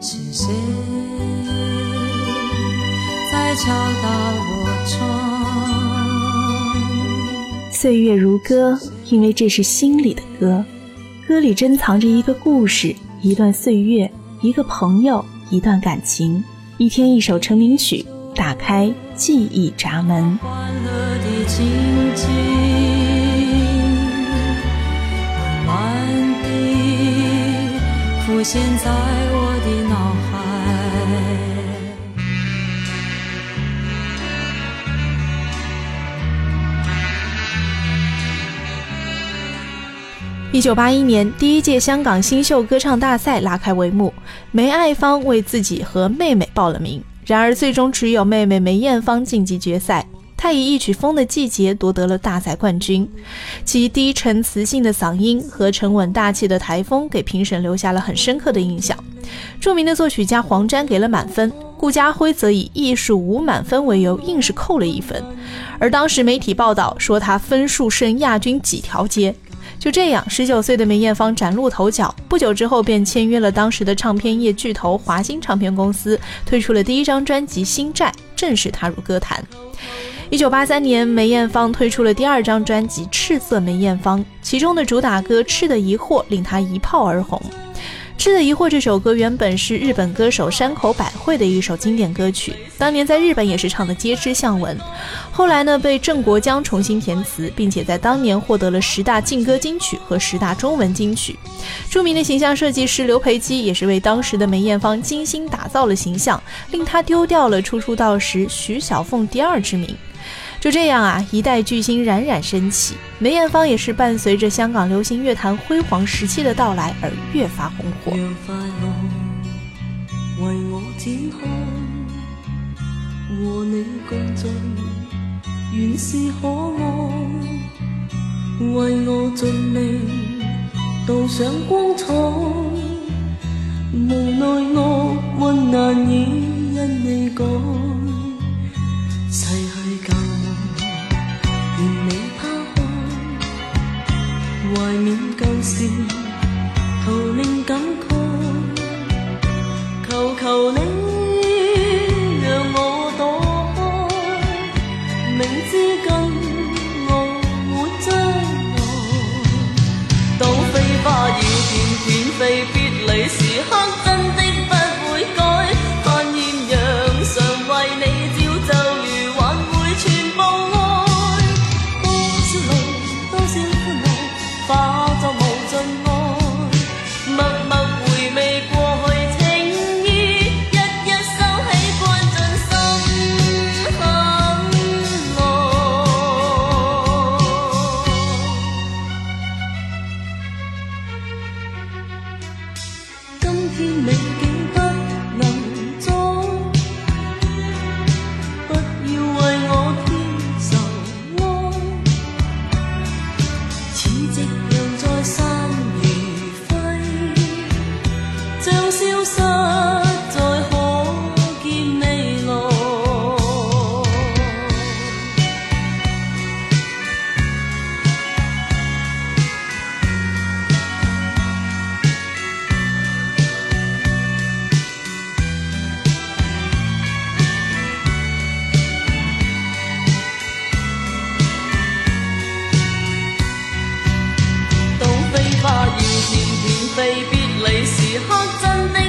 是谁在敲打我窗？岁月如歌，因为这是心里的歌，歌里珍藏着一个故事，一段岁月，一个朋友，一段感情。一天一首成名曲，打开记忆闸门。欢乐的情景，慢慢地浮现在我的脑海。一九八一年，第一届香港新秀歌唱大赛拉开帷幕，梅爱芳为自己和妹妹报了名，然而最终只有妹妹梅艳芳晋级决赛。她以一曲《风的季节》夺得了大赛冠军，其低沉磁性的嗓音和沉稳大气的台风给评审留下了很深刻的印象。著名的作曲家黄沾给了满分，顾嘉辉则以艺术无满分为由，硬是扣了一分。而当时媒体报道说他分数胜亚军几条街。就这样，十九岁的梅艳芳崭露头角，不久之后便签约了当时的唱片业巨头华星唱片公司，推出了第一张专辑《新债》，正式踏入歌坛。一九八三年，梅艳芳推出了第二张专辑《赤色梅艳芳》，其中的主打歌《赤的疑惑》令她一炮而红。《吃的疑惑》这首歌原本是日本歌手山口百惠的一首经典歌曲，当年在日本也是唱的皆知巷闻。后来呢，被郑国江重新填词，并且在当年获得了十大劲歌金曲和十大中文金曲。著名的形象设计师刘培基也是为当时的梅艳芳精心打造了形象，令她丢掉了初出道时徐小凤第二之名。就这样啊，一代巨星冉冉升起，梅艳芳也是伴随着香港流行乐坛辉煌时期的到来而越发红火。让快乐为我展开，和你共聚，原是可爱。为我尽力镀上光彩，无奈我运难以因你改。明天被别离时刻真的